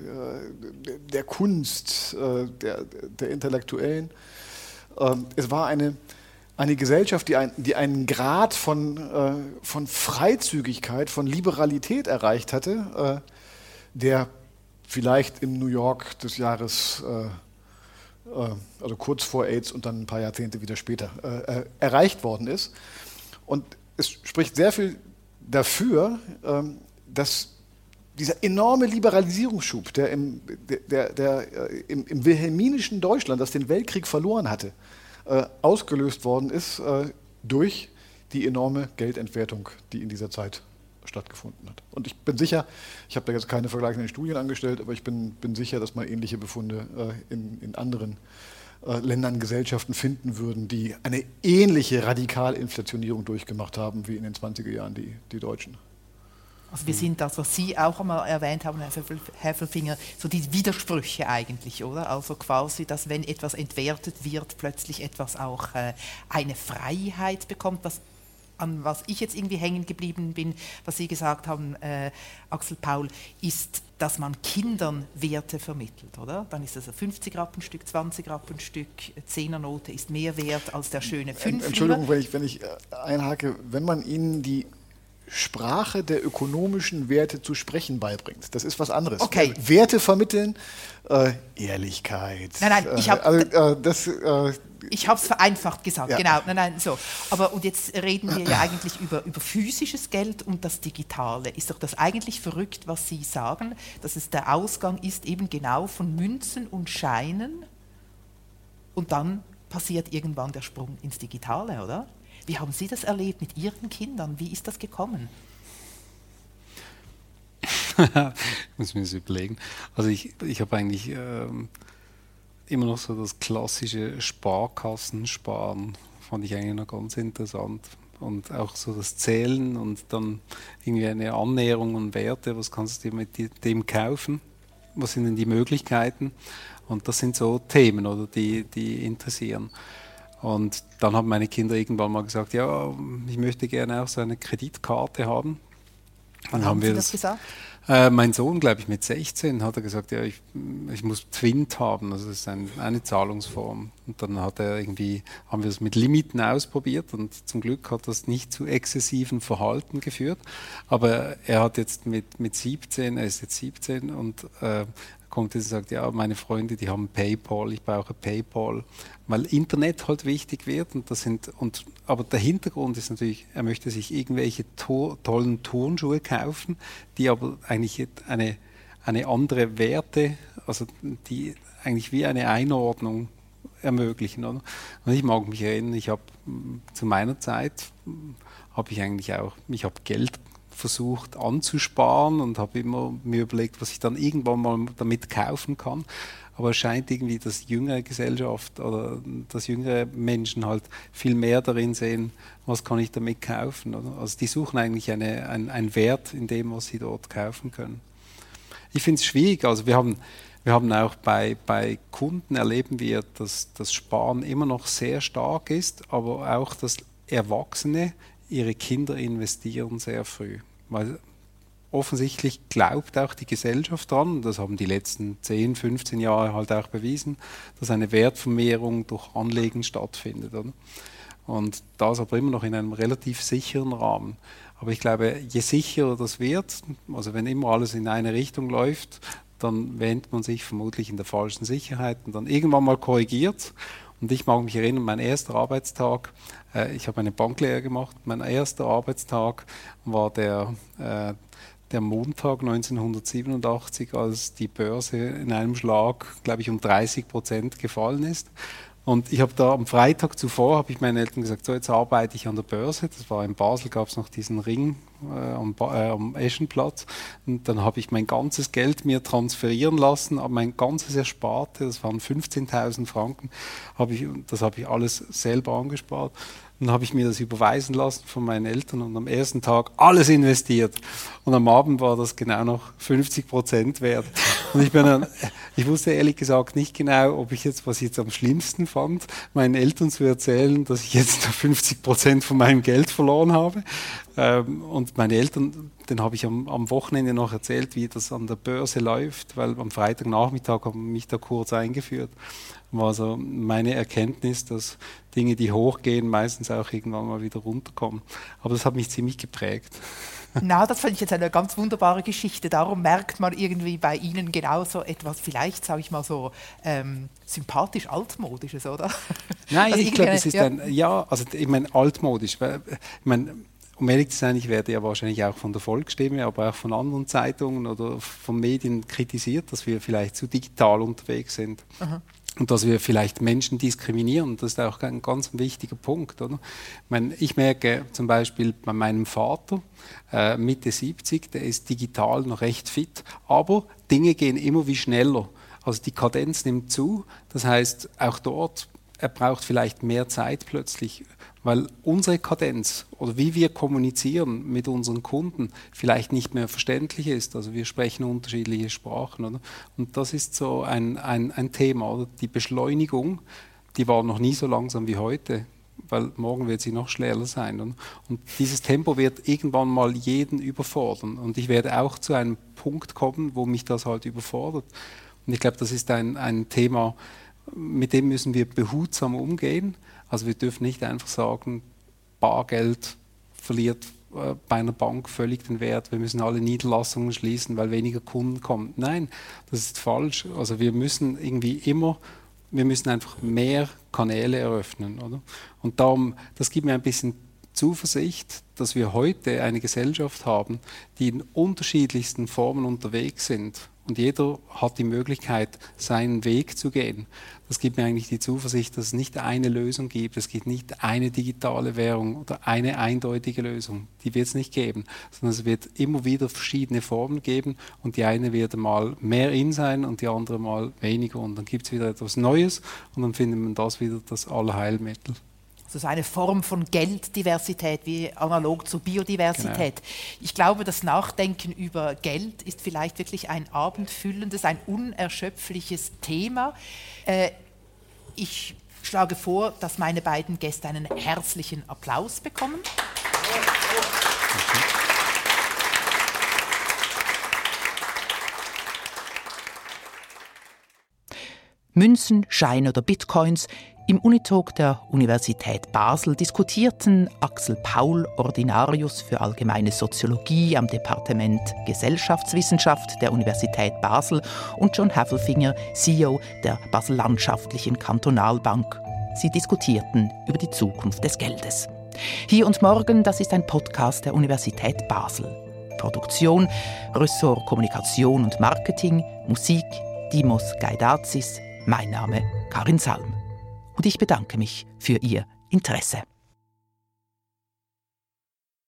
äh, der Kunst, äh, der, der Intellektuellen. Ähm, es war eine, eine Gesellschaft, die, ein, die einen Grad von, von Freizügigkeit, von Liberalität erreicht hatte, der vielleicht im New York des Jahres, äh, äh, also kurz vor AIDS und dann ein paar Jahrzehnte wieder später, äh, äh erreicht worden ist. Und es spricht sehr viel dafür, ähm, dass dieser enorme Liberalisierungsschub, der im, der, der, äh, im, im wilhelminischen Deutschland, das den Weltkrieg verloren hatte, äh, ausgelöst worden ist durch die enorme Geldentwertung, die in dieser Zeit stattgefunden hat. Und ich bin sicher, ich habe da jetzt keine vergleichenden Studien angestellt, aber ich bin, bin sicher, dass man ähnliche Befunde äh, in, in anderen äh, Ländern, Gesellschaften finden würden, die eine ähnliche Radikalinflationierung durchgemacht haben wie in den 20er Jahren die, die Deutschen. Also wir sind das, was Sie auch einmal erwähnt haben, Herr Heffelfinger, so die Widersprüche eigentlich, oder? Also quasi, dass wenn etwas entwertet wird, plötzlich etwas auch äh, eine Freiheit bekommt, was an was ich jetzt irgendwie hängen geblieben bin, was Sie gesagt haben, äh, Axel Paul, ist, dass man Kindern Werte vermittelt, oder? Dann ist das ein 50 Rappenstück, 20 Rappenstück, 10er Note ist mehr wert als der schöne 5 Entschuldigung, wenn ich, wenn ich äh, einhake, wenn man ihnen die Sprache der ökonomischen Werte zu sprechen beibringt. Das ist was anderes. Okay. Werte vermitteln, äh, Ehrlichkeit. Nein, nein, ich habe äh, also, äh, das. Äh, ich habe es vereinfacht gesagt, ja. genau. Nein, nein, so. Aber und jetzt reden wir ja eigentlich über, über physisches Geld und das Digitale. Ist doch das eigentlich verrückt, was Sie sagen, dass es der Ausgang ist eben genau von Münzen und Scheinen und dann passiert irgendwann der Sprung ins Digitale, oder? Wie haben Sie das erlebt mit Ihren Kindern? Wie ist das gekommen? ich muss mir das überlegen. Also ich, ich habe eigentlich ähm, immer noch so das klassische Sparkassensparen, fand ich eigentlich noch ganz interessant. Und auch so das Zählen und dann irgendwie eine Annäherung an Werte, was kannst du dir mit dem kaufen? Was sind denn die Möglichkeiten? Und das sind so Themen, oder, die, die interessieren. Und dann haben meine Kinder irgendwann mal gesagt, ja, ich möchte gerne auch so eine Kreditkarte haben. Dann haben, haben wir das gesagt? Äh, mein Sohn, glaube ich, mit 16 hat er gesagt, ja, ich, ich muss Twint haben, also das ist ein, eine Zahlungsform. Und dann hat er irgendwie, haben wir es mit Limiten ausprobiert und zum Glück hat das nicht zu exzessiven Verhalten geführt. Aber er hat jetzt mit, mit 17, er ist jetzt 17 und äh, kommt jetzt und sagt, ja, meine Freunde, die haben PayPal, ich brauche PayPal, weil Internet halt wichtig wird und das sind und aber der Hintergrund ist natürlich, er möchte sich irgendwelche to tollen Turnschuhe kaufen, die aber eigentlich eine eine andere Werte, also die eigentlich wie eine Einordnung ermöglichen. Oder? Und ich mag mich erinnern, ich habe zu meiner Zeit habe ich eigentlich auch, ich habe Geld versucht anzusparen und habe immer mir überlegt, was ich dann irgendwann mal damit kaufen kann. Aber es scheint irgendwie, dass jüngere Gesellschaft oder dass jüngere Menschen halt viel mehr darin sehen, was kann ich damit kaufen. Oder? Also die suchen eigentlich eine, ein, einen Wert in dem, was sie dort kaufen können. Ich finde es schwierig. Also wir haben, wir haben auch bei, bei Kunden erleben wir, dass das Sparen immer noch sehr stark ist, aber auch das Erwachsene ihre Kinder investieren sehr früh. Weil offensichtlich glaubt auch die Gesellschaft dran, das haben die letzten 10, 15 Jahre halt auch bewiesen, dass eine Wertvermehrung durch Anlegen stattfindet. Oder? Und das aber immer noch in einem relativ sicheren Rahmen. Aber ich glaube, je sicherer das wird, also wenn immer alles in eine Richtung läuft, dann wähnt man sich vermutlich in der falschen Sicherheit und dann irgendwann mal korrigiert. Und ich mag mich erinnern, mein erster Arbeitstag, äh, ich habe eine Banklehre gemacht, mein erster Arbeitstag war der, äh, der Montag 1987, als die Börse in einem Schlag, glaube ich, um 30 Prozent gefallen ist. Und ich habe da am Freitag zuvor, habe ich meinen Eltern gesagt, so jetzt arbeite ich an der Börse. Das war in Basel, gab es noch diesen Ring äh, am, äh, am Eschenplatz. Und dann habe ich mein ganzes Geld mir transferieren lassen, mein ganzes Ersparte, das waren 15.000 Franken, habe ich, das habe ich alles selber angespart. Dann habe ich mir das überweisen lassen von meinen Eltern und am ersten Tag alles investiert. Und am Abend war das genau noch 50 Prozent wert. Und ich bin dann, ich wusste ehrlich gesagt nicht genau, ob ich jetzt, was ich jetzt am schlimmsten fand, meinen Eltern zu erzählen, dass ich jetzt 50 Prozent von meinem Geld verloren habe. Ähm, und meine Eltern, den habe ich am, am, Wochenende noch erzählt, wie das an der Börse läuft, weil am Freitagnachmittag haben mich da kurz eingeführt war so meine Erkenntnis, dass Dinge, die hochgehen, meistens auch irgendwann mal wieder runterkommen. Aber das hat mich ziemlich geprägt. Na, das fand ich jetzt eine ganz wunderbare Geschichte. Darum merkt man irgendwie bei Ihnen genauso etwas, vielleicht sage ich mal so ähm, sympathisch altmodisches, oder? Nein, also ich glaube, es ist ja. ein, ja, also ich meine altmodisch. Weil, ich meine, um ehrlich zu sein, ich werde ja wahrscheinlich auch von der Volksstimme, aber auch von anderen Zeitungen oder von Medien kritisiert, dass wir vielleicht zu digital unterwegs sind. Aha und dass wir vielleicht Menschen diskriminieren. Das ist auch ein ganz wichtiger Punkt. Oder? Ich, meine, ich merke zum Beispiel bei meinem Vater, äh, Mitte 70, der ist digital noch recht fit, aber Dinge gehen immer wie schneller. Also die Kadenz nimmt zu. Das heißt, auch dort, er braucht vielleicht mehr Zeit plötzlich weil unsere Kadenz oder wie wir kommunizieren mit unseren Kunden vielleicht nicht mehr verständlich ist. Also wir sprechen unterschiedliche Sprachen. Oder? Und das ist so ein, ein, ein Thema. Oder? Die Beschleunigung, die war noch nie so langsam wie heute, weil morgen wird sie noch schneller sein. Oder? Und dieses Tempo wird irgendwann mal jeden überfordern. Und ich werde auch zu einem Punkt kommen, wo mich das halt überfordert. Und ich glaube, das ist ein, ein Thema, mit dem müssen wir behutsam umgehen also wir dürfen nicht einfach sagen, Bargeld verliert äh, bei einer Bank völlig den Wert, wir müssen alle Niederlassungen schließen, weil weniger Kunden kommen. Nein, das ist falsch. Also wir müssen irgendwie immer, wir müssen einfach mehr Kanäle eröffnen. Oder? Und darum, das gibt mir ein bisschen Zuversicht, dass wir heute eine Gesellschaft haben, die in unterschiedlichsten Formen unterwegs sind und jeder hat die Möglichkeit, seinen Weg zu gehen. Das gibt mir eigentlich die Zuversicht, dass es nicht eine Lösung gibt. Es gibt nicht eine digitale Währung oder eine eindeutige Lösung. Die wird es nicht geben, sondern es wird immer wieder verschiedene Formen geben und die eine wird mal mehr in sein und die andere mal weniger. Und dann gibt es wieder etwas Neues und dann findet man das wieder das Allheilmittel. Also eine Form von Gelddiversität wie analog zur Biodiversität. Genau. Ich glaube, das Nachdenken über Geld ist vielleicht wirklich ein abendfüllendes, ein unerschöpfliches Thema. Äh, ich schlage vor, dass meine beiden Gäste einen herzlichen Applaus bekommen. Münzen, Scheine oder Bitcoins im Unitalk der Universität Basel diskutierten Axel Paul, Ordinarius für allgemeine Soziologie am Departement Gesellschaftswissenschaft der Universität Basel und John Havelfinger, CEO der Basel Landschaftlichen Kantonalbank. Sie diskutierten über die Zukunft des Geldes. Hier und morgen, das ist ein Podcast der Universität Basel. Produktion, Ressort Kommunikation und Marketing, Musik, Dimos Gaidazis, mein Name Karin Salm und ich bedanke mich für Ihr Interesse.